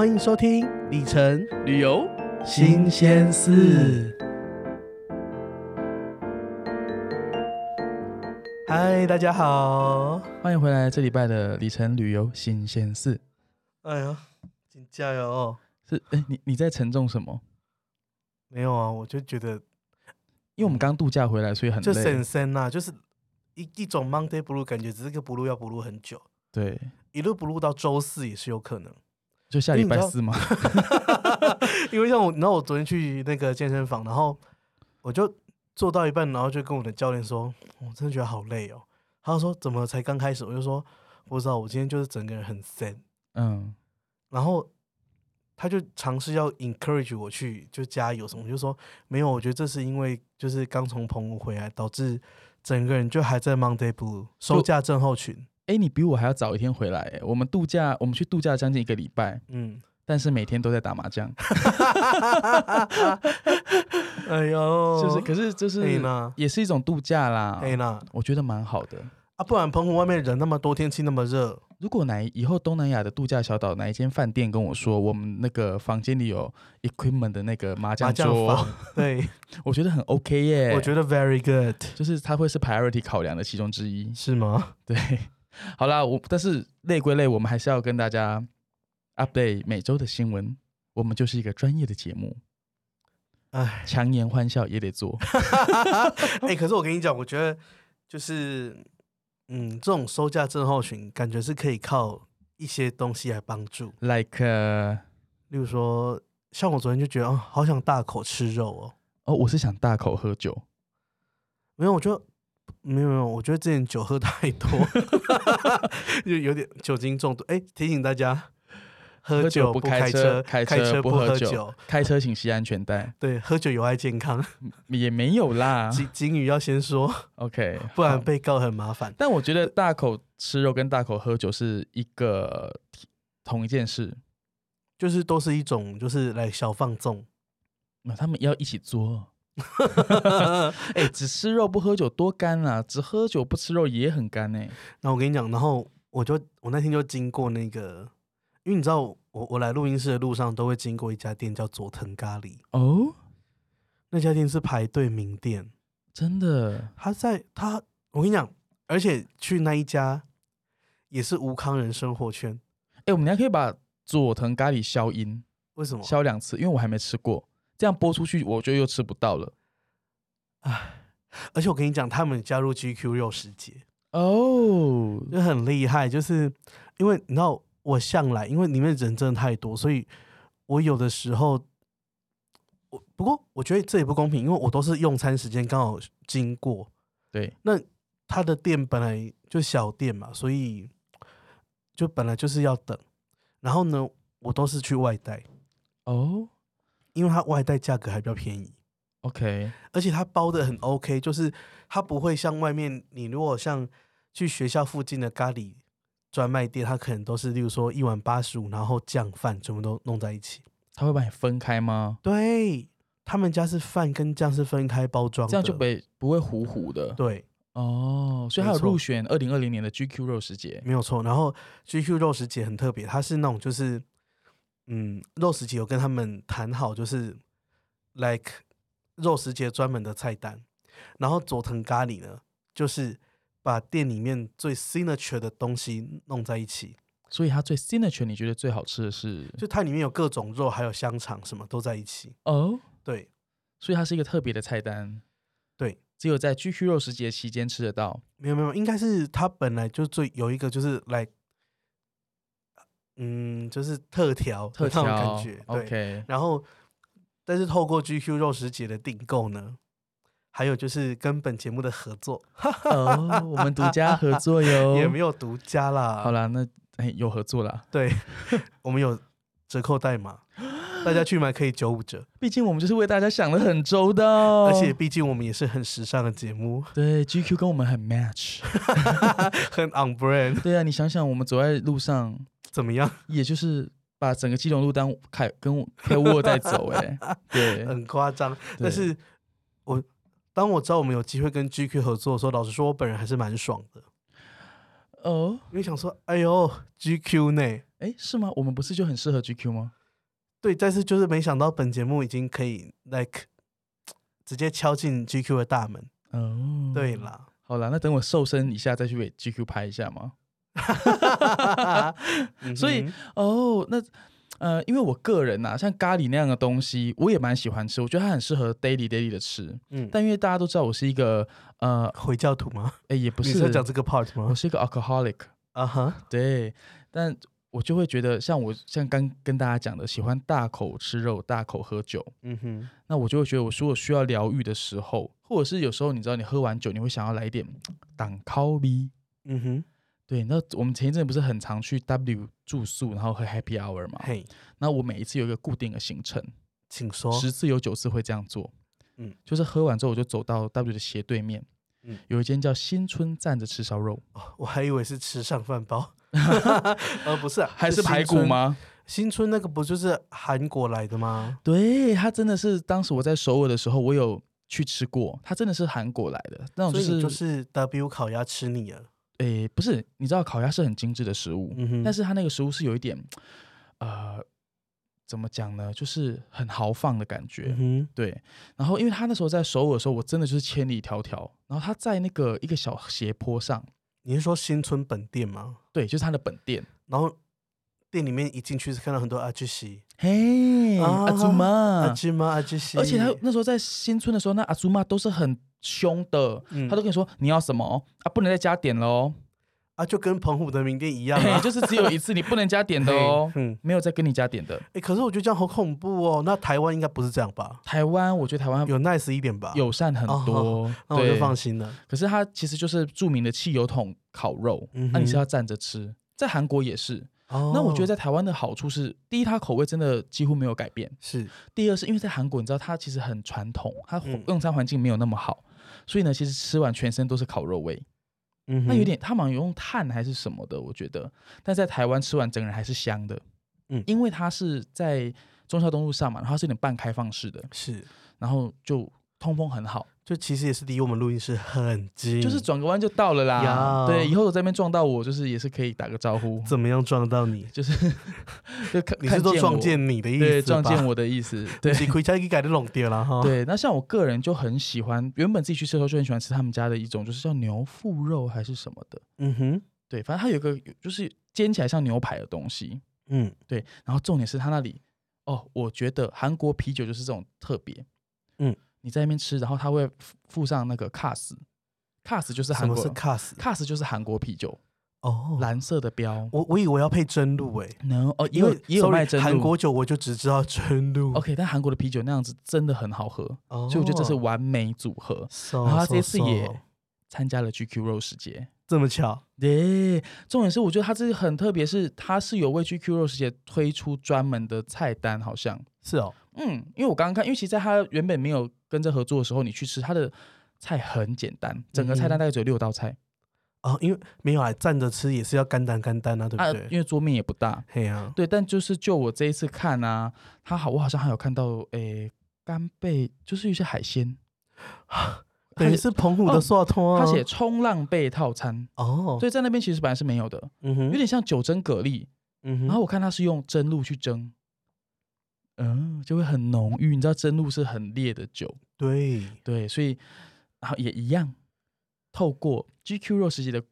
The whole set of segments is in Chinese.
欢迎收听里程旅游新鲜事。嗨，大家好，欢迎回来这礼拜的里程旅游新鲜事。哎呀，加油！是哎，你你在沉重什么？没有啊，我就觉得，因为我们刚度假回来，所以很累。就神神呐，就是一一种 Monday Blue 感觉，只是个 Blue 要 Blue 很久。对，一路 Blue 到周四也是有可能。就下礼拜四吗？因为像我，然后我昨天去那个健身房，然后我就做到一半，然后就跟我的教练说：“我真的觉得好累哦。”他说：“怎么才刚开始？”我就说：“我不知道，我今天就是整个人很散。”嗯，然后他就尝试要 encourage 我去就加油什么，我就说：“没有，我觉得这是因为就是刚从澎湖回来，导致整个人就还在 Monday Blue 收假症候群。”哎，你比我还要早一天回来。我们度假，我们去度假将近一个礼拜，嗯，但是每天都在打麻将。哎呦，就是，可是就是，也是一种度假啦。哎那，我觉得蛮好的啊。不然澎湖外面人那么多，天气那么热。如果哪以后东南亚的度假小岛哪一间饭店跟我说，我们那个房间里有 equipment 的那个麻将桌，对，我觉得很 OK 耶。我觉得 very good，就是它会是 priority 考量的其中之一，是吗？对。好啦，我但是累归累，我们还是要跟大家 update 每周的新闻。我们就是一个专业的节目，哎，强颜欢笑也得做。哎、欸，可是我跟你讲，我觉得就是，嗯，这种收假症候群，感觉是可以靠一些东西来帮助，like，、uh, 例如说，像我昨天就觉得，哦，好想大口吃肉哦。哦，我是想大口喝酒，没有，我就。没有没有，我觉得之前酒喝太多，就有点酒精中毒。哎，提醒大家，喝酒不开车，开车不喝酒，开车请系安全带。对，喝酒有害健康，也没有啦。警警语要先说，OK，不然被告很麻烦。但我觉得大口吃肉跟大口喝酒是一个同一件事，就是都是一种就是来小放纵，那他们要一起做。哎、欸，只吃肉不喝酒多干啊！只喝酒不吃肉也很干哎、欸。那我跟你讲，然后我就我那天就经过那个，因为你知道我我来录音室的路上都会经过一家店叫佐藤咖喱哦。那家店是排队名店，真的。他在他，我跟你讲，而且去那一家也是吴康人生活圈。哎、欸，我们还可以把佐藤咖喱消音，为什么消两次？因为我还没吃过。这样播出去，我就又吃不到了。唉，而且我跟你讲，他们加入 GQ 肉食节哦，就很厉害。就是因为你知道，我向来因为里面人真的太多，所以我有的时候，我不过我觉得这也不公平，因为我都是用餐时间刚好经过。对，那他的店本来就小店嘛，所以就本来就是要等。然后呢，我都是去外带哦。因为它外带价格还比较便宜，OK，而且它包的很 OK，就是它不会像外面，你如果像去学校附近的咖喱专卖店，它可能都是例如说一碗八十五，然后酱饭全部都弄在一起。他会把你分开吗？对，他们家是饭跟酱是分开包装，这样就不不会糊糊的。对，哦，所以它有入选二零二零年的 GQ 肉食节，没有错。然后 GQ 肉食节很特别，它是那种就是。嗯，肉食节有跟他们谈好，就是 like 肉食节专门的菜单，然后佐藤咖喱呢，就是把店里面最 signature 的东西弄在一起。所以它最 signature，你觉得最好吃的是？就它里面有各种肉，还有香肠，什么都在一起。哦，对，所以它是一个特别的菜单。对，只有在 GQ 肉食节期间吃得到。没有没有，应该是它本来就最有一个就是来。Like, 嗯，就是特调特调感觉，OK。然后，但是透过 GQ 肉食节的订购呢，还有就是跟本节目的合作，哦，我们独家合作哟，也没有独家啦。好啦，那哎有合作啦。对，我们有折扣代码，大家去买可以九五折。毕竟我们就是为大家想的很周到，而且毕竟我们也是很时尚的节目。对，GQ 跟我们很 match，很 on brand。对啊，你想想，我们走在路上。怎么样？也就是把整个基隆路当开跟开沃带走，哎，对，很夸张。但是我当我知道我们有机会跟 GQ 合作的时候，老实说，我本人还是蛮爽的。哦，因为想说，哎呦，GQ 呢？哎，是吗？我们不是就很适合 GQ 吗？对，但是就是没想到本节目已经可以 like 直接敲进 GQ 的大门。哦，对啦，好啦，那等我瘦身一下再去给 GQ 拍一下嘛。所以哦，那呃，因为我个人呐、啊，像咖喱那样的东西，我也蛮喜欢吃，我觉得它很适合 daily daily 的吃。嗯，但因为大家都知道我是一个呃 回教徒吗？哎，也不是，你在讲这个 part 吗？我是一个 alcoholic。啊哈，对，但。我就会觉得，像我像刚跟大家讲的，喜欢大口吃肉、大口喝酒。嗯哼，那我就会觉得，我如果需要疗愈的时候，或者是有时候你知道，你喝完酒，你会想要来一点挡烤味。嗯哼，对。那我们前一阵不是很常去 W 住宿，然后喝 Happy Hour 嘛？嘿，那我每一次有一个固定的行程，请说，十次有九次会这样做。嗯，就是喝完之后，我就走到 W 的斜对面，嗯，有一间叫新春站着吃烧肉。哦，我还以为是吃上饭包。呃，不是，还是排骨吗？新春那个不就是韩国来的吗？对，他真的是当时我在首尔的时候，我有去吃过，他真的是韩国来的那种，就是就是 W 烤鸭吃腻了。诶，不是，你知道烤鸭是很精致的食物，嗯哼，但是它那个食物是有一点，呃，怎么讲呢？就是很豪放的感觉，嗯，对。然后因为他那时候在首尔的时候，我真的就是千里迢迢，然后他在那个一个小斜坡上。你是说新村本店吗？对，就是他的本店。然后店里面一进去是看到很多阿吉西，嘿，阿祖妈，阿吉妈，阿吉西。而且他那时候在新村的时候，那阿祖妈都是很凶的，嗯、他都跟你说你要什么啊，不能再加点喽。啊，就跟澎湖的名店一样，啊，就是只有一次，你不能加点的哦。嗯，没有再跟你加点的。哎、欸，可是我觉得这样好恐怖哦。那台湾应该不是这样吧？台湾，我觉得台湾有 nice 一点吧，友善很多，哦，那我就放心了。可是它其实就是著名的汽油桶烤肉，那，你是要站着吃。在韩国也是。哦，那我觉得在台湾的好处是，第一，它口味真的几乎没有改变。是。第二，是因为在韩国，你知道它其实很传统，它用餐环境没有那么好，所以呢，其实吃完全身都是烤肉味。嗯，那有点，他好像用炭还是什么的，我觉得。但在台湾吃完，整个人还是香的。嗯，因为它是在中孝东路上嘛，然后是有点半开放式的，是，然后就通风很好。就其实也是离我们录音室很近，就是转个弯就到了啦。对，以后我在那边撞到我，就是也是可以打个招呼。怎么样撞到你？就是 就看你是说撞见你的意思？对，撞见我的意思。对，你回家给改的弄掉了哈。对，那像我个人就很喜欢，原本自己去吃的时候就很喜欢吃他们家的一种，就是叫牛腹肉还是什么的。嗯哼，对，反正它有一个就是煎起来像牛排的东西。嗯，对。然后重点是它那里哦，我觉得韩国啤酒就是这种特别。嗯。你在那边吃，然后他会附上那个 cass，cass 就是韩国，什么是 cass？cass 就是韩国啤酒哦，蓝色的标。我我以为要配真露诶，no 哦，因为也有卖真露。韩国酒我就只知道真露。OK，但韩国的啤酒那样子真的很好喝，所以我觉得这是完美组合。然后他这次也参加了 GQ 肉食节，这么巧？对，重点是我觉得他这次很特别，是他是有为 GQ 肉食节推出专门的菜单，好像是哦。嗯，因为我刚刚看，因为其实在他原本没有跟着合作的时候，你去吃他的菜很简单，整个菜单大概只有六道菜。哦，因为没有啊，站着吃也是要干单干单啊，对不对？因为桌面也不大。对啊，对，但就是就我这一次看啊，他好，我好像还有看到，诶，干贝就是一些海鲜，等于是澎湖的涮汤啊。他写冲浪贝套餐哦，所以在那边其实本来是没有的，嗯哼，有点像九蒸蛤蜊，嗯哼，然后我看他是用蒸露去蒸。嗯，就会很浓郁，你知道真露是很烈的酒，对对，所以然后也一样，透过 GQ 肉食节的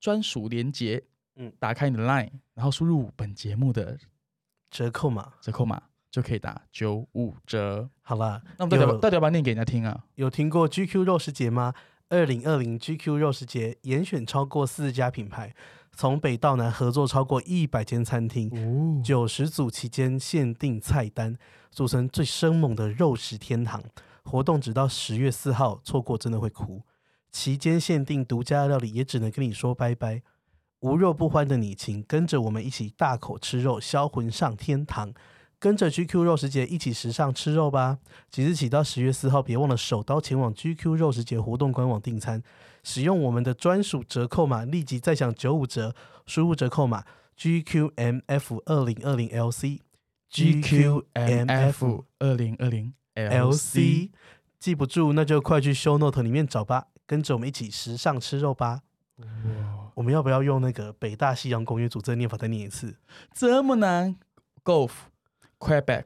专属连结，嗯，打开你的 LINE，然后输入本节目的折扣码，折扣码就可以打九五折。好了，那我们到底到底要不要念给人家听啊？有听过 GQ 肉食节吗？二零二零 GQ 肉食节严选超过四十家品牌。从北到南合作超过一百间餐厅，九十组期间限定菜单，组成最生猛的肉食天堂。活动直到十月四号，错过真的会哭。期间限定独家料理，也只能跟你说拜拜。无肉不欢的你，请跟着我们一起大口吃肉，销魂上天堂。跟着 GQ 肉食节一起时尚吃肉吧！即日起到十月四号，别忘了手刀前往 GQ 肉食节活动官网订餐，使用我们的专属折扣码，立即再享九五折。输入折扣码 GQMF 二零二零 LC，GQMF 二零二零 LC，记不住那就快去 Show Note 里面找吧。跟着我们一起时尚吃肉吧！哇我们要不要用那个北大西洋公约组织的念法再念一次？这么难？Golf Quebec。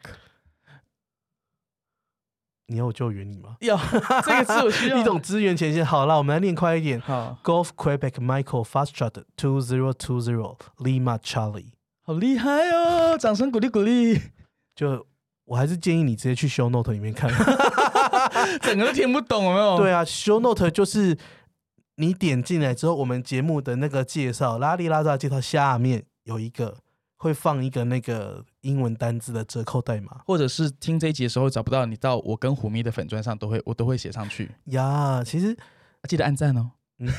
你要我救援你吗？要这个是我需要 一种资源前线。好了，我们来念快一点。好，Golf Quebec Michael Foxtrot Two Zero Two Zero Lima Charlie，好厉害哦！掌声鼓励鼓励。就我还是建议你直接去 Show Note 里面看，整个都听不懂有没有？对啊，Show Note 就是你点进来之后，我们节目的那个介绍，拉里拉扎介绍下面有一个。会放一个那个英文单字的折扣代码，或者是听这一集的时候找不到，你到我跟虎咪的粉砖上都会，我都会写上去呀。其实记得按赞哦。嗯，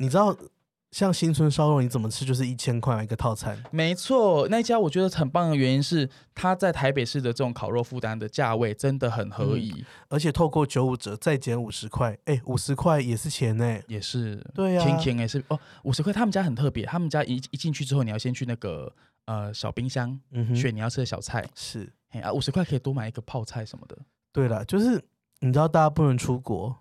你知道 像新春烧肉你怎么吃就是一千块一个套餐？没错，那一家我觉得很棒的原因是它在台北市的这种烤肉负担的价位真的很合宜，嗯、而且透过九五折再减五十块，哎，五十块也是钱呢，也是对呀、啊，甜甜也是哦，五十块。他们家很特别，他们家一一进去之后你要先去那个。呃，小冰箱，嗯选你要吃的小菜是，哎啊，五十块可以多买一个泡菜什么的。对了，就是你知道大家不能出国，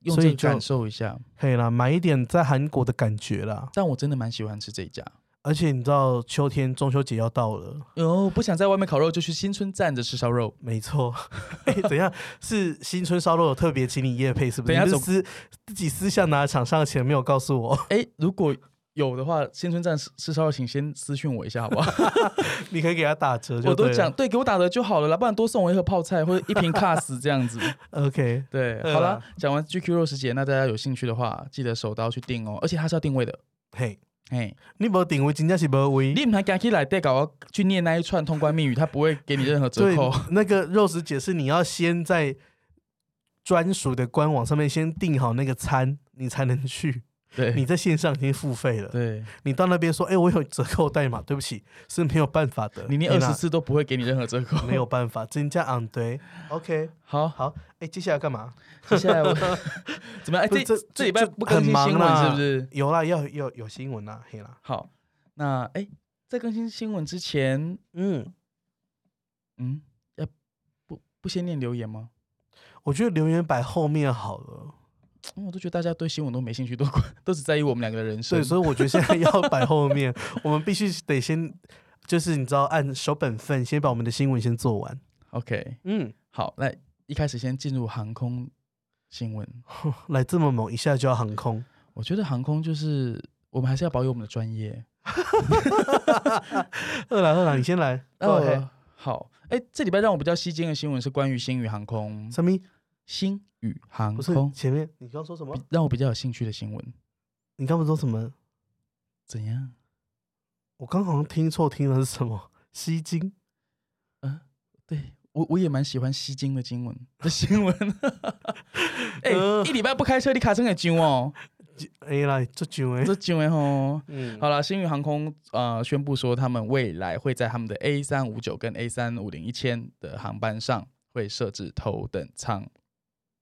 用这感受一下，可以啦，买一点在韩国的感觉啦。但我真的蛮喜欢吃这一家，而且你知道秋天中秋节要到了，哟，不想在外面烤肉，就去新春站着吃烧肉。没错，哎，怎样？是新春烧肉有特别请你夜配是不是？等下私自己私下拿厂商的钱没有告诉我。哎，如果。有的话，新春站吃吃烧肉，请先私讯我一下，好不好？你可以给他打折就，我都讲对，给我打折就好了啦，不然多送我一盒泡菜或者一瓶卡斯这样子。OK，对，好了，讲完 GQ 肉食节，那大家有兴趣的话，记得手刀去订哦，而且它是要定位的。嘿，嘿，你没有定位，真的是没位。你唔还敢去来带搞我去念那一串通关密语，他不会给你任何折扣。那个肉食节是你要先在专属的官网上面先订好那个餐，你才能去。对，你在线上已经付费了。对，你到那边说，哎、欸，我有折扣代码，对不起，是没有办法的。你连二十次都不会给你任何折扣，没有办法，增加昂对。OK，好好，哎、欸，接下来干嘛？接下来我 怎么样？哎、欸，这这这礼拜不更新新闻是不是？有啦，要要有新闻啦，嘿啦。好，那哎、欸，在更新新闻之前，嗯嗯，要不不先念留言吗？我觉得留言摆后面好了。我都觉得大家对新闻都没兴趣，都都只在意我们两个的人生。对，所以我觉得现在要摆后面，我们必须得先，就是你知道，按守本分，先把我们的新闻先做完。OK，嗯，好，来一开始先进入航空新闻。来这么猛，一下就要航空。我觉得航空就是我们还是要保有我们的专业。二郎二郎，你先来。哦、呃，好。哎，这礼拜让我比较吸睛的新闻是关于星宇航空。什么？星宇航空前面你刚说什么？让我比较有兴趣的新闻。你刚刚说什么？怎样？我刚好像听错，听的是什么？吸睛？嗯、呃，对我我也蛮喜欢吸睛的新闻的新闻。哎、欸，一礼拜不开车，你卡成个揪哦。哎啦，这揪哎，这揪哎吼。嗯，好了，星宇航空呃宣布说，他们未来会在他们的 A 三五九跟 A 三五零一千的航班上会设置头等舱。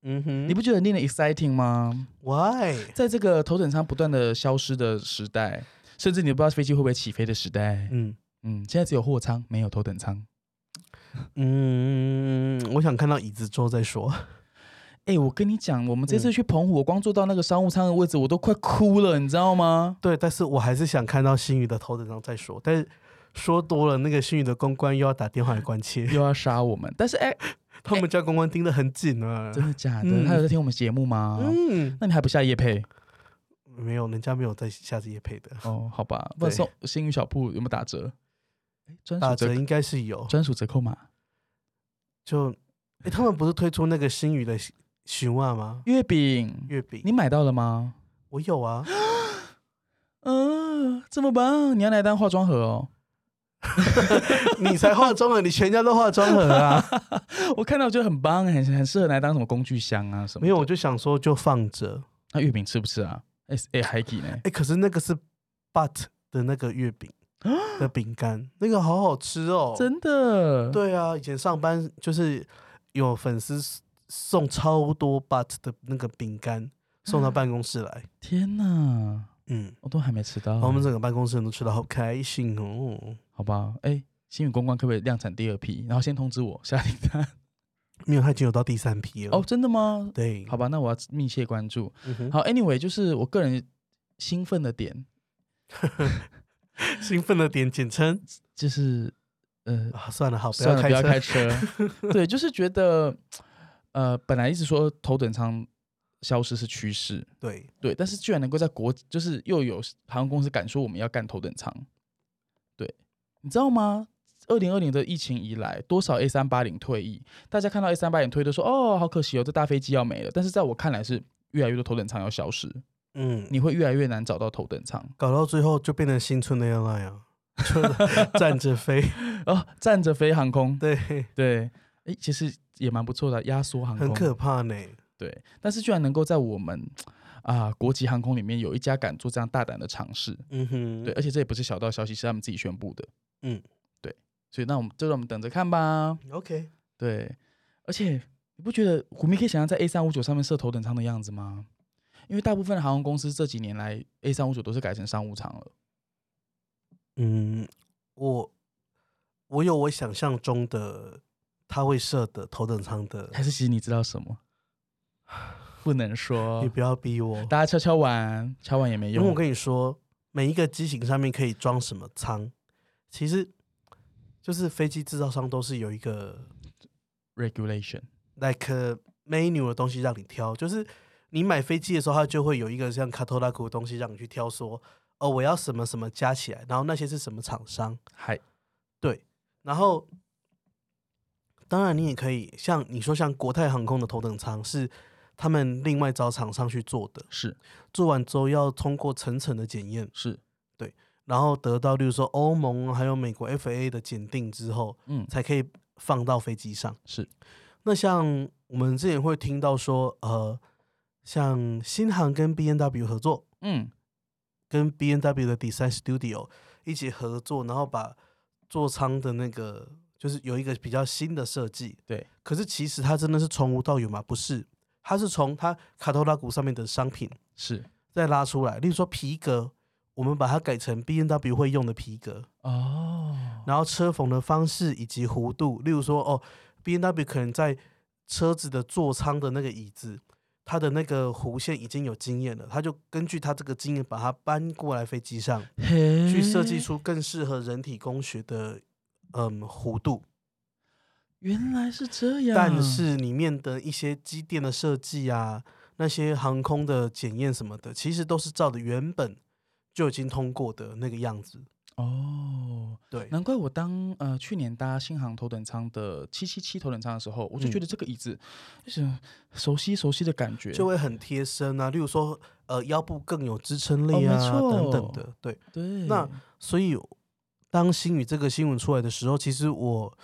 嗯哼，你不觉得令人 exciting 吗？Why？在这个头等舱不断的消失的时代，甚至你都不知道飞机会不会起飞的时代，嗯嗯，现在只有货舱，没有头等舱。嗯，我想看到椅子之后再说。哎、欸，我跟你讲，我们这次去澎湖，我光坐到那个商务舱的位置，我都快哭了，你知道吗？对，但是我还是想看到星宇的头等舱再说。但是说多了，那个星宇的公关又要打电话来关切，又要杀我们。但是哎。欸 他们家公关盯得很紧啊！真的假的？嗯、他有在听我们节目吗？嗯，那你还不下夜配？没有，人家没有在下这夜配的。哦，好吧，不送星宇小铺有没有打折？折打折应该是有专属折扣码。就，哎、欸，他们不是推出那个星宇的寻袜吗？月饼，月饼，你买到了吗？我有啊。嗯、呃，这么棒！你要来当化妆盒哦？你才化妆了，你全家都化妆盒啊！我看到我觉得很棒，很很适合来当什么工具箱啊什么。没有，我就想说就放着。那月饼吃不吃啊？哎、欸、哎，还给呢？哎、欸，可是那个是 But 的那个月饼 的饼干，那个好好吃哦，真的。对啊，以前上班就是有粉丝送超多 But 的那个饼干 送到办公室来。天哪！嗯，我都还没吃到。我们整个办公室人都吃得好开心哦。好吧，哎、欸，星宇公关可不可以量产第二批？然后先通知我下订单。没有，他已经有到第三批了。哦，真的吗？对。好吧，那我要密切关注。嗯、好，Anyway，就是我个人兴奋的点，兴奋的点简称就是呃、啊，算了，好，不算了，不要开车。对，就是觉得呃，本来一直说头等舱消失是趋势，对对，但是居然能够在国，就是又有航空公司敢说我们要干头等舱，对，你知道吗？二零二零的疫情以来，多少 A 三八零退役，大家看到 A 三八零退都说哦，好可惜哦，这大飞机要没了。但是在我看来，是越来越多头等舱要消失。嗯，你会越来越难找到头等舱，搞到最后就变成新春的样那样，站着飞哦，站着飞航空，对对，哎，其实也蛮不错的，压缩航空，很可怕呢。对，但是居然能够在我们啊国际航空里面有一家敢做这样大胆的尝试，嗯哼，对，而且这也不是小道消息，是他们自己宣布的，嗯，对，所以那我们就让我们等着看吧。OK，对，而且你不觉得虎迷可以想象在 A 三五九上面设头等舱的样子吗？因为大部分的航空公司这几年来，A 三五九都是改成商务舱了。嗯，我我有我想象中的他会设的头等舱的，还是其实你知道什么？不能说，你不要逼我。大家敲敲碗，敲碗也没用。因为我跟你说，每一个机型上面可以装什么舱，其实就是飞机制造商都是有一个 regulation，like menu 的东西让你挑，就是。你买飞机的时候，它就会有一个像卡托拉库的东西让你去挑，说哦，我要什么什么加起来，然后那些是什么厂商？嗨，对，然后当然你也可以像你说，像国泰航空的头等舱是他们另外找厂商去做的，是做完之后要通过层层的检验，是对，然后得到例如说欧盟还有美国 FAA 的检定之后，嗯，才可以放到飞机上。是，那像我们之前会听到说，呃。像新航跟 B N W 合作，嗯，跟 B N W 的 Design Studio 一起合作，然后把座舱的那个就是有一个比较新的设计，对。可是其实它真的是从无到有吗？不是，它是从它卡托拉古上面的商品是再拉出来。例如说皮革，我们把它改成 B N W 会用的皮革哦，然后车缝的方式以及弧度，例如说哦，B N W 可能在车子的座舱的那个椅子。它的那个弧线已经有经验了，他就根据他这个经验，把它搬过来飞机上，去设计出更适合人体工学的嗯弧度。原来是这样，但是里面的一些机电的设计啊，那些航空的检验什么的，其实都是照着原本就已经通过的那个样子。哦，对，难怪我当呃去年搭新航头等舱的七七七头等舱的时候，我就觉得这个椅子就是熟悉熟悉的感觉，就会很贴身啊。例如说，呃，腰部更有支撑力啊，哦、等等的。对对，那所以当新宇这个新闻出来的时候，其实我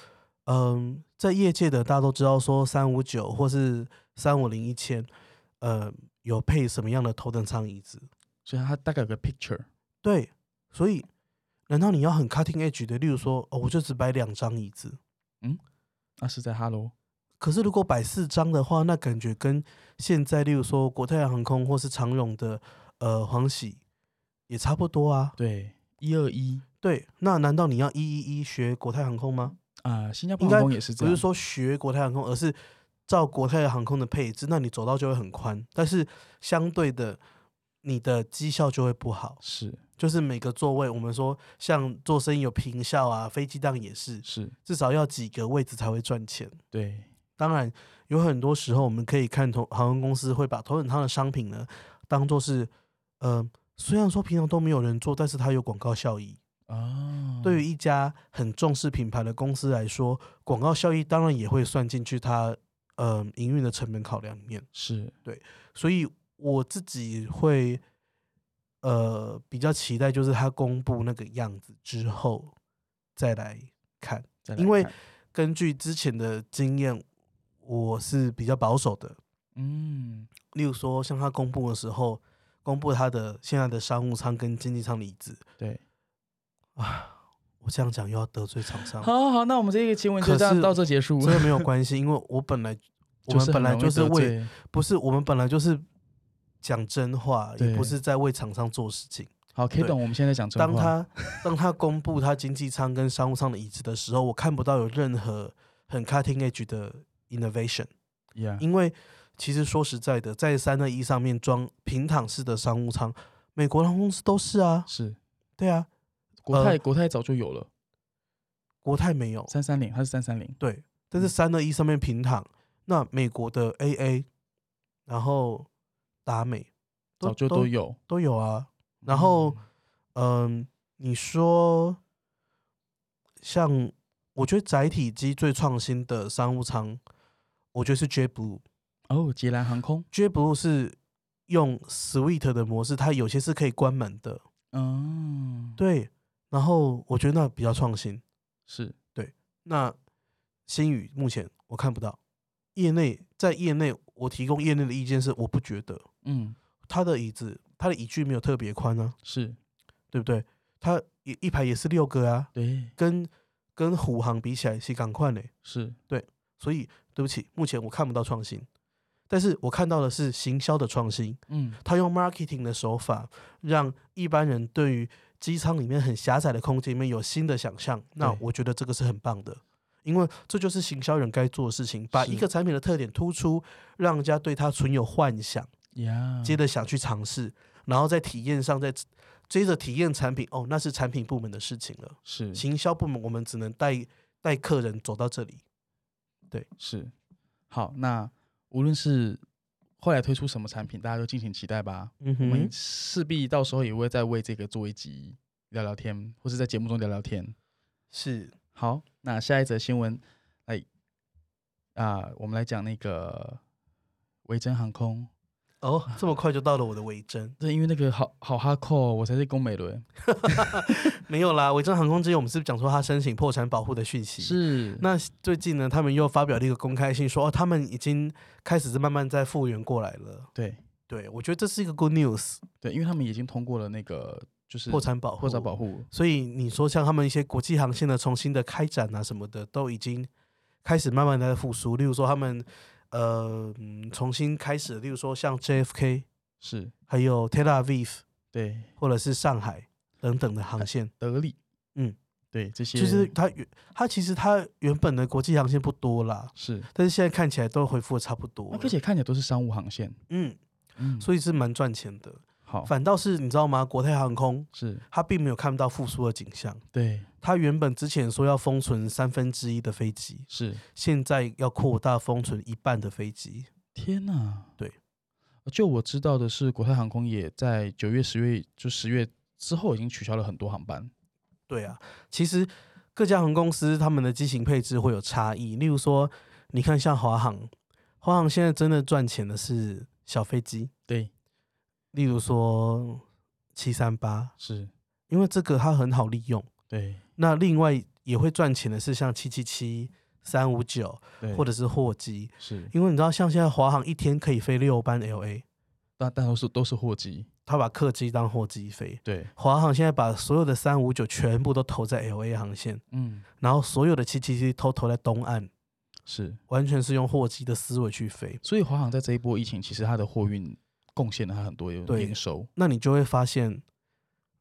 嗯、呃，在业界的大家都知道说三五九或是三五零一千，呃，有配什么样的头等舱椅子，所以它大概有个 picture。对，所以。难道你要很 cutting edge 的？例如说，哦，我就只摆两张椅子，嗯，那是在 Hello。可是如果摆四张的话，那感觉跟现在，例如说国泰航空或是长荣的呃黄喜也差不多啊。对，一二一。对，那难道你要一一一学国泰航空吗？啊、呃，新加坡航空也是这样，不是说学国泰航空，而是照国泰航空的配置，那你走道就会很宽，但是相对的，你的绩效就会不好。是。就是每个座位，我们说像做生意有平效啊，飞机档也是，是至少要几个位置才会赚钱。对，当然有很多时候我们可以看头航空公司会把头等舱的商品呢当做是，呃，虽然说平常都没有人做，但是它有广告效益哦。对于一家很重视品牌的公司来说，广告效益当然也会算进去它呃营运的成本考量里面。是对，所以我自己会。呃，比较期待就是他公布那个样子之后再来看，来看，因为根据之前的经验，我是比较保守的。嗯，例如说，像他公布的时候，公布他的现在的商务舱跟经济舱的椅子，对，啊，我这样讲又要得罪厂商。好好好，那我们这个新闻就这样到这结束，这个没有 关系，因为我本来我们本来就是为不是我们本来就是。讲真话，也不是在为厂商做事情。好，可以懂。我们现在讲真话。当他当他公布他经济舱跟商务舱的椅子的时候，我看不到有任何很 cutting edge 的 innovation。Yeah. 因为其实说实在的，在三二一上面装平躺式的商务舱，美国航空公司都是啊。是，对啊，国泰、呃、国泰早就有了，国泰没有三三零，它是三三零，对，但是三二一上面平躺，嗯、那美国的 AA，然后达美早就都有。都，都有啊，然后嗯、呃，你说像我觉得载体机最创新的商务舱，我觉得是 JetBlue 哦，捷兰航空，JetBlue 是用 Suite 的模式，它有些是可以关门的。嗯，对，然后我觉得那比较创新，是。对。那星宇目前我看不到，业内在业内我提供业内的意见是，我不觉得，嗯，他的椅子，他的椅距没有特别宽啊，是。对不对？他一一排也是六个啊，对，跟跟虎航比起来是赶快呢，是。对，所以对不起，目前我看不到创新。但是我看到的是行销的创新，嗯，他用 marketing 的手法，让一般人对于机舱里面很狭窄的空间里面有新的想象。那我觉得这个是很棒的，因为这就是行销人该做的事情，把一个产品的特点突出，让人家对它存有幻想，接着想去尝试，然后在体验上再追着体验产品。哦，那是产品部门的事情了，是行销部门，我们只能带带客人走到这里。对，是好那。无论是后来推出什么产品，大家都敬请期待吧。嗯哼，我们势必到时候也会再为这个做一集聊聊天，或是在节目中聊聊天。是，好，那下一则新闻，哎，啊，我们来讲那个维珍航空。哦，这么快就到了我的尾针。对，因为那个好好哈扣，我才是宫美伦。没有啦，维珍航空之前我们是讲说他申请破产保护的讯息。是。那最近呢，他们又发表了一个公开信说，说哦，他们已经开始是慢慢在复原过来了。对，对，我觉得这是一个 good news。对，因为他们已经通过了那个就是破产保护，破产保护。所以你说像他们一些国际航线的重新的开展啊什么的，都已经开始慢慢的复苏。例如说他们。呃，重新开始，例如说像 JFK 是，还有 Tel Aviv 对，或者是上海等等的航线，德里，嗯，对，这些其实它原它其实它原本的国际航线不多啦，是，但是现在看起来都恢复的差不多，而且看起来都是商务航线，嗯嗯，所以是蛮赚钱的。好，反倒是你知道吗？国泰航空是它并没有看到复苏的景象。对，它原本之前说要封存三分之一的飞机，是现在要扩大封存一半的飞机。天哪！对，就我知道的是，国泰航空也在九月、十月，就十月之后已经取消了很多航班。对啊，其实各家航空公司他们的机型配置会有差异。例如说，你看像华航，华航现在真的赚钱的是小飞机。对。例如说七三八，是因为这个它很好利用。对，那另外也会赚钱的是像七七七、三五九，或者是货机。是因为你知道，像现在华航一天可以飞六班 LA，大大多数都是货机，他把客机当货机飞。对，华航现在把所有的三五九全部都投在 LA 航线，嗯，然后所有的七七七都投在东岸，是完全是用货机的思维去飞。所以华航在这一波疫情，其实它的货运。贡献了他很多有营收，那你就会发现，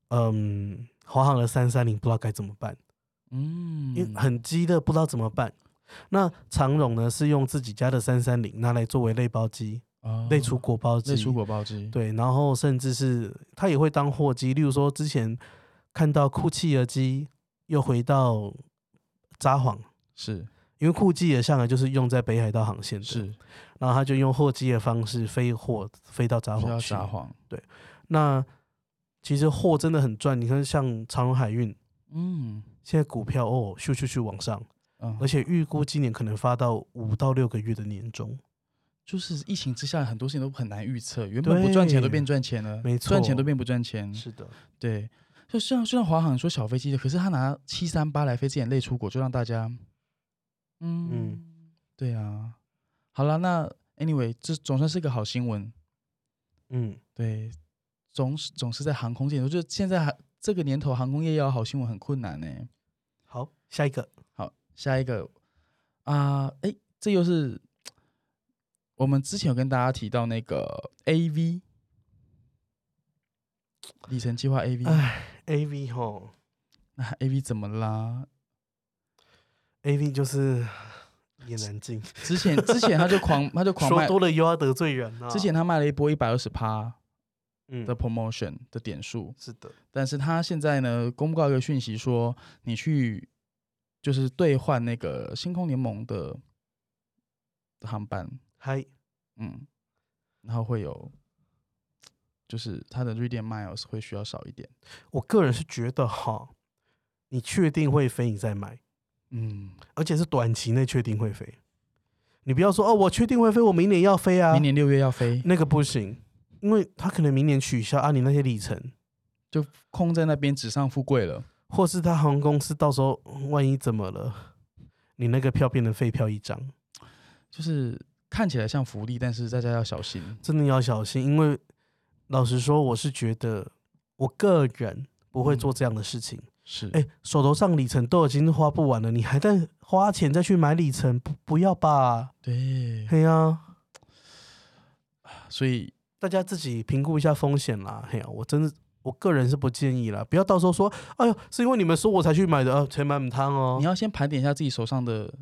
嗯，华航的三三零不知道该怎么办，嗯，因为很急的不知道怎么办。那长荣呢是用自己家的三三零拿来作为类包机，啊、类出国包机，类出国包机，对，然后甚至是他也会当货机，例如说之前看到酷企鹅机又回到札幌，是。因为酷机也上来就是用在北海道航线的，是，然后他就用货机的方式飞货飞到札幌去。札幌，对，那其实货真的很赚。你看，像长荣海运，嗯，现在股票哦，咻咻咻往上，嗯，而且预估今年可能发到五到六个月的年终。就是疫情之下，很多事情都很难预测，原本不赚钱都变赚钱了，没错，赚钱都变不赚钱。是的，对。就像就像华航说小飞机的，可是他拿七三八来飞之前累出国，就让大家。嗯。嗯，对啊，好了，那 anyway，这总算是个好新闻。嗯，对，总是总是在航空界，我觉得现在还这个年头，航空业要好新闻很困难呢。好，下一个，好，下一个。啊，哎、呃，这又是我们之前有跟大家提到那个 AV 里程计划 AV，哎，AV 吼，那 AV 怎么啦？A V 就是也难进，之前之前他就狂 他就狂卖，说多了又要得罪人啊。之前他卖了一波一百二十趴，的 promotion 的点数。是的，但是他现在呢，公告一个讯息说，你去就是兑换那个星空联盟的航班，嗨，嗯，然后会有，就是他的 redeem miles 会需要少一点。我个人是觉得哈，你确定会飞，你再买，嗯，而且是短期内确定会飞。你不要说哦，我确定会飞，我明年要飞啊，明年六月要飞，那个不行，因为他可能明年取消啊，你那些里程。就空在那边纸上富贵了，或是他航空公司到时候万一怎么了，你那个票变成废票一张，就是看起来像福利，但是大家要小心，真的要小心，因为老实说，我是觉得我个人不会做这样的事情。嗯是，哎、欸，手头上里程都已经花不完了，你还在花钱再去买里程，不不要吧？对，嘿呀，所以大家自己评估一下风险啦。嘿呀，我真的，我个人是不建议啦，不要到时候说，哎呦，是因为你们说我才去买的，才买唔汤哦。你要先盘点一下自己手上的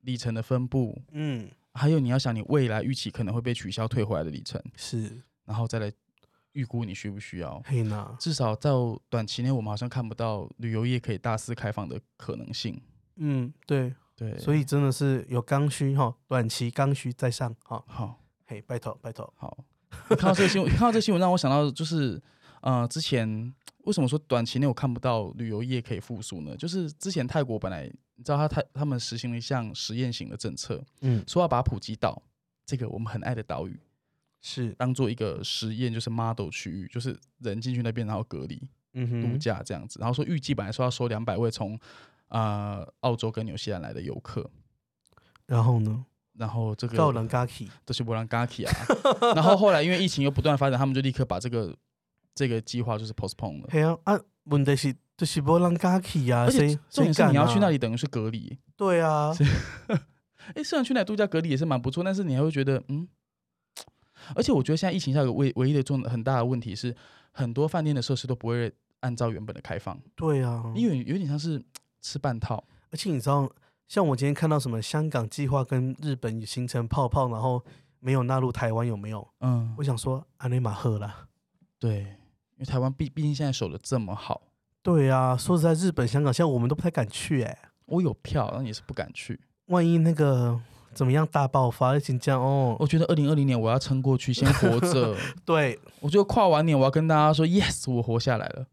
里程的分布，嗯，还有你要想你未来预期可能会被取消退回来的里程，是，然后再来。预估你需不需要？嘿呐，至少在短期内，我们好像看不到旅游业可以大肆开放的可能性。嗯，对对，所以真的是有刚需哈，短期刚需在上哈。好，嘿，拜托拜托。好，看到这个新闻，看到这个新闻让我想到，就是呃，之前为什么说短期内我看不到旅游业可以复苏呢？就是之前泰国本来你知道他泰他们实行了一项实验型的政策，嗯，说要把普吉岛这个我们很爱的岛屿。是当做一个实验，就是 model 区域，就是人进去那边然后隔离，嗯哼，度假这样子。然后说预计本来说要收两百位从啊、呃、澳洲跟纽西兰来的游客，然后呢，然后这个高兰嘎奇都是波兰嘎奇啊。然后后来因为疫情又不断发展，他们就立刻把这个这个计划就是 postpone 了。对啊，啊，问题是就是波兰嘎奇啊，而且重点是你要去那里等于是隔离。对啊，哎，虽然去那里度假隔离也是蛮不错，但是你还会觉得嗯。而且我觉得现在疫情下有个唯唯一的重很大的问题是，很多饭店的设施都不会按照原本的开放。对啊，因为有点像是吃半套。而且你知道，像我今天看到什么香港计划跟日本形成泡泡，然后没有纳入台湾，有没有？嗯，我想说安内马赫啦。对，因为台湾毕毕竟现在守得这么好。对啊，说实在，日本、香港现在我们都不太敢去哎、欸。我有票，但也是不敢去。万一那个。怎么样大爆发？请这样哦！我觉得二零二零年我要撑过去，先活着。对，我觉得跨完年我要跟大家说，yes，我活下来了，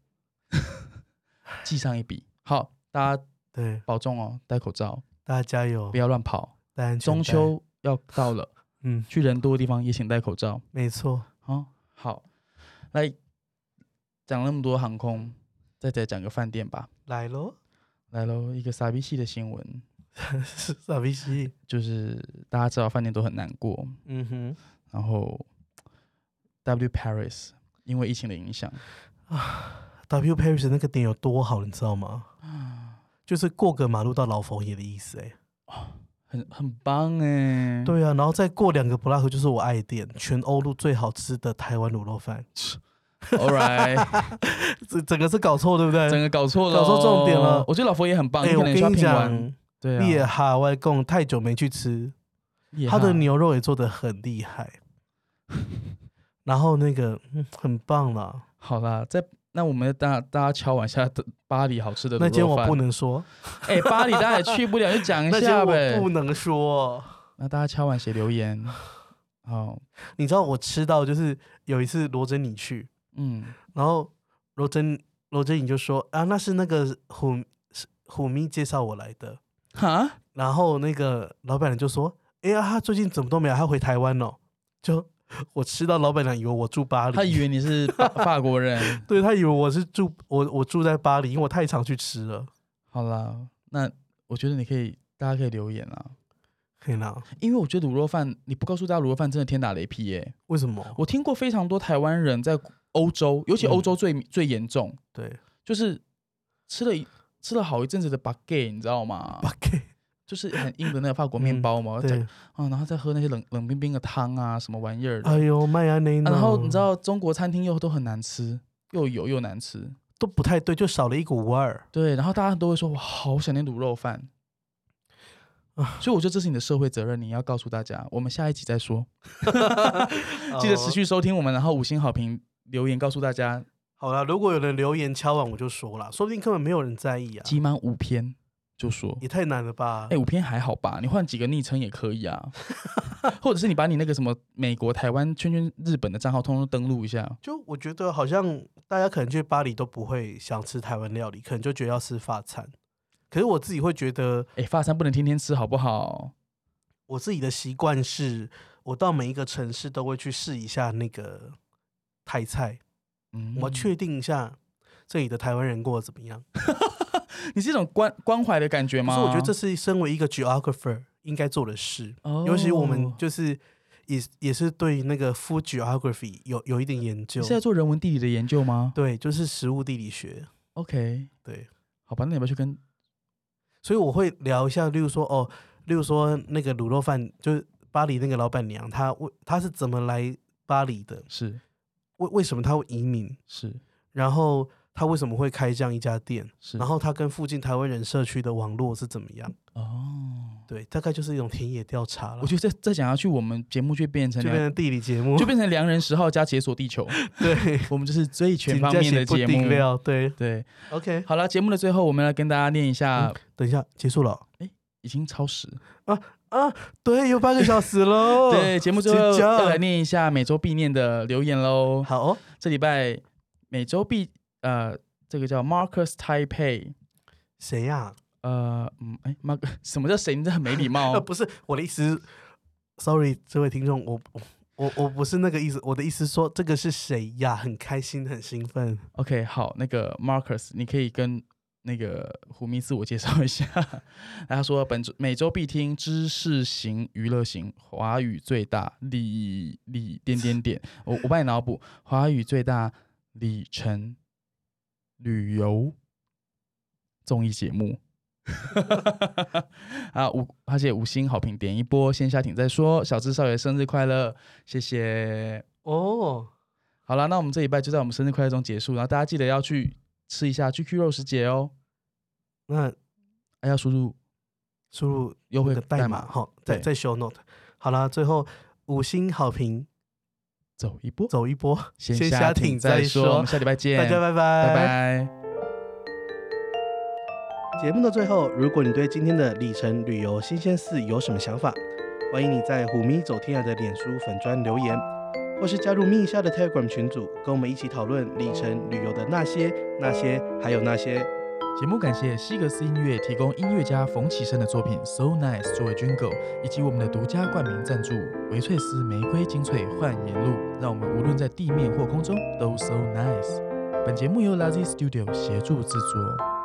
记上一笔。好，大家对保重哦，戴口罩，大家加油，不要乱跑。中秋要到了，嗯，去人多的地方也请戴口罩。没错，好，好，来讲那么多航空，再再讲个饭店吧。来喽，来喽，一个傻逼系的新闻。傻逼西，就是大家知道饭店都很难过，嗯哼，然后 W Paris 因为疫情的影响啊，W Paris 那个点有多好，你知道吗？就是过个马路到老佛爷的意思，欸，哎，很很棒哎，欸，对啊，然后再过两个布拉克就是我爱店，全欧陆最好吃的台湾卤肉饭。All right，整整个是搞错对不对？整个搞错了，搞错重点了。我觉得老佛爷很棒，欸，我跟你讲。对烈哈外公太久没去吃，他的牛肉也做得很厉害，然后那个嗯很棒了。好啦，在那我们大大家敲碗下的巴黎好吃的那间我不能说。哎、欸，巴黎大家也去不了，就讲 一下呗。不能说。那大家敲碗写留言。好，你知道我吃到就是有一次罗珍你去，嗯，然后罗珍罗珍你就说啊，那是那个虎虎咪介绍我来的。哈，然后那个老板娘就说：“哎呀，他最近怎么都没有，他回台湾了。”就 我吃到，老板娘以为我住巴黎，他以为你是法法国人，对，他以为我是住我我住在巴黎，因为我太常去吃了。好啦，那我觉得你可以，大家可以留言啊，可以啦，因为我觉得卤肉饭，你不告诉大家卤肉饭真的天打雷劈耶、欸。为什么？我听过非常多台湾人在欧洲，尤其欧洲最、嗯、最严重，对，就是吃了一。吃了好一阵子的 baguette，你知道吗？baguette 就是很硬的那个法国面包嘛。嗯、对啊，然后再喝那些冷冷冰冰的汤啊，什么玩意儿的。哎呦，麦芽内。然后你知道中国餐厅又都很难吃，又油又难吃，都不太对，就少了一股味儿。对，然后大家都会说，我好想念卤肉饭。啊，所以我觉得这是你的社会责任，你要告诉大家。我们下一集再说，记得持续收听我们，然后五星好评。留言告诉大家。好了，如果有人留言敲完，我就说了，说不定根本没有人在意啊。集满五篇就说，也太难了吧？哎、欸，五篇还好吧？你换几个昵称也可以啊，或者是你把你那个什么美国、台湾、圈圈、日本的账号通通登录一下。就我觉得好像大家可能去巴黎都不会想吃台湾料理，可能就觉得要吃法餐。可是我自己会觉得，哎、欸，法餐不能天天吃，好不好？我自己的习惯是，我到每一个城市都会去试一下那个台菜。嗯，我确定一下这里的台湾人过得怎么样？你是一种关关怀的感觉吗？所以，我觉得这是身为一个 geographer 应该做的事。哦，尤其我们就是也也是对那个 food geography 有有一点研究。你是在做人文地理的研究吗？对，就是食物地理学。OK，对，好吧，那你要去跟？所以我会聊一下，例如说哦，例如说那个卤肉饭，就是巴黎那个老板娘，她为她是怎么来巴黎的？是。为为什么他会移民？是，然后他为什么会开这样一家店？是，然后他跟附近台湾人社区的网络是怎么样？哦，对，大概就是一种田野调查了。我觉得再再讲下去，我们节目就变成就变成地理节目，就变 成良人十号加解锁地球。对，我们就是最全方面的节目。对对，OK，好了，节目的最后，我们来跟大家念一下。嗯、等一下，结束了？哎，已经超时啊。啊，对，有半个小时喽。对，节目最后要来念一下每周必念的留言喽。好、哦，这礼拜每周必呃，这个叫 Marcus Taipei，谁呀、啊？呃，嗯，哎，Mark，什么叫谁？你这很没礼貌。不是我的意思，Sorry，这位听众，我我我不是那个意思，我的意思说这个是谁呀？很开心，很兴奋。OK，好，那个 Marcus，你可以跟。那个胡咪自我介绍一下，他说本周每周必听知识型、娱乐型、华语最大里里点点点，我我帮你脑补华语最大里程旅游综艺节目，啊五而且五星好评点一波，先下艇再说。小智少爷生日快乐，谢谢哦。好了，那我们这一拜就在我们生日快乐中结束，然后大家记得要去。吃一下 GQ 肉食节哦，那还要输入输入优惠的代码哈，在在 show note。好了，最后五星好评，走一波，走一波，先下艇再说。我们下礼拜见，大家拜拜，拜拜。节目的最后，如果你对今天的里程旅游新鲜事有什么想法，欢迎你在虎咪走天涯的脸书粉砖留言。或是加入咪一下的 Telegram 群组，跟我们一起讨论里程旅游的那些、那些，还有那些。节目感谢西格斯音乐提供音乐家冯启生的作品 So Nice 作为 Jingle，以及我们的独家冠名赞助维翠丝玫瑰精粹焕颜露，让我们无论在地面或空中都 So Nice。本节目由 Lazy Studio 协助制作。